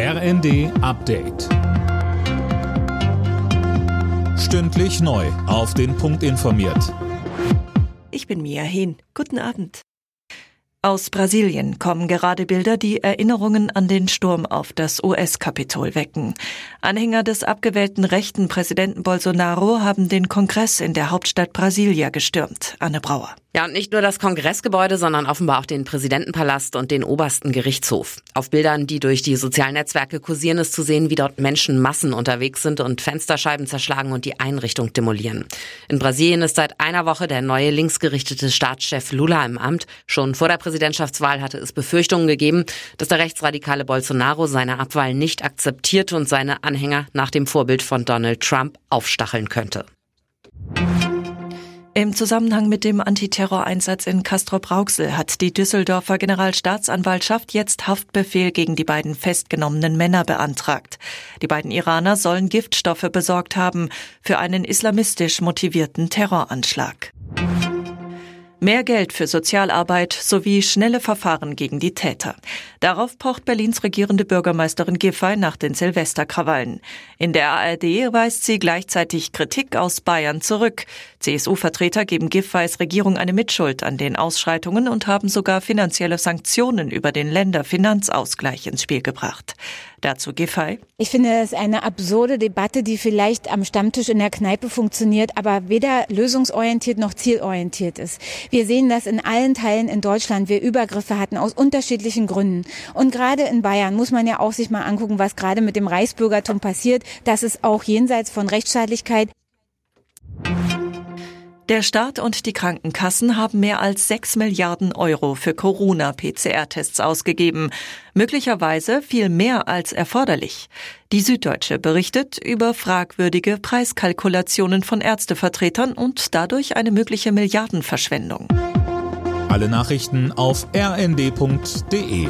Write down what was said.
RND Update. Stündlich neu. Auf den Punkt informiert. Ich bin Mia Hehn. Guten Abend. Aus Brasilien kommen gerade Bilder, die Erinnerungen an den Sturm auf das US-Kapitol wecken. Anhänger des abgewählten rechten Präsidenten Bolsonaro haben den Kongress in der Hauptstadt Brasilia gestürmt. Anne Brauer. Ja, und nicht nur das Kongressgebäude, sondern offenbar auch den Präsidentenpalast und den obersten Gerichtshof. Auf Bildern, die durch die sozialen Netzwerke kursieren, ist zu sehen, wie dort Menschen Massen unterwegs sind und Fensterscheiben zerschlagen und die Einrichtung demolieren. In Brasilien ist seit einer Woche der neue linksgerichtete Staatschef Lula im Amt. Schon vor der Präsidentschaftswahl hatte es Befürchtungen gegeben, dass der rechtsradikale Bolsonaro seine Abwahl nicht akzeptiert und seine Anhänger nach dem Vorbild von Donald Trump aufstacheln könnte. Im Zusammenhang mit dem Antiterroreinsatz in Castrop-Rauxel hat die Düsseldorfer Generalstaatsanwaltschaft jetzt Haftbefehl gegen die beiden festgenommenen Männer beantragt. Die beiden Iraner sollen Giftstoffe besorgt haben für einen islamistisch motivierten Terroranschlag. Mehr Geld für Sozialarbeit sowie schnelle Verfahren gegen die Täter. Darauf pocht Berlins regierende Bürgermeisterin Giffey nach den Silvesterkrawallen. In der ARD weist sie gleichzeitig Kritik aus Bayern zurück. CSU-Vertreter geben Giffeys Regierung eine Mitschuld an den Ausschreitungen und haben sogar finanzielle Sanktionen über den Länderfinanzausgleich ins Spiel gebracht. Dazu Giffey. Ich finde es eine absurde Debatte, die vielleicht am Stammtisch in der Kneipe funktioniert, aber weder lösungsorientiert noch zielorientiert ist. Wir sehen das in allen Teilen in Deutschland. Wir Übergriffe hatten aus unterschiedlichen Gründen. Und gerade in Bayern muss man ja auch sich mal angucken, was gerade mit dem Reichsbürgertum passiert. Das ist auch jenseits von Rechtsstaatlichkeit. Der Staat und die Krankenkassen haben mehr als 6 Milliarden Euro für Corona-PCR-Tests ausgegeben. Möglicherweise viel mehr als erforderlich. Die Süddeutsche berichtet über fragwürdige Preiskalkulationen von Ärztevertretern und dadurch eine mögliche Milliardenverschwendung. Alle Nachrichten auf rnd.de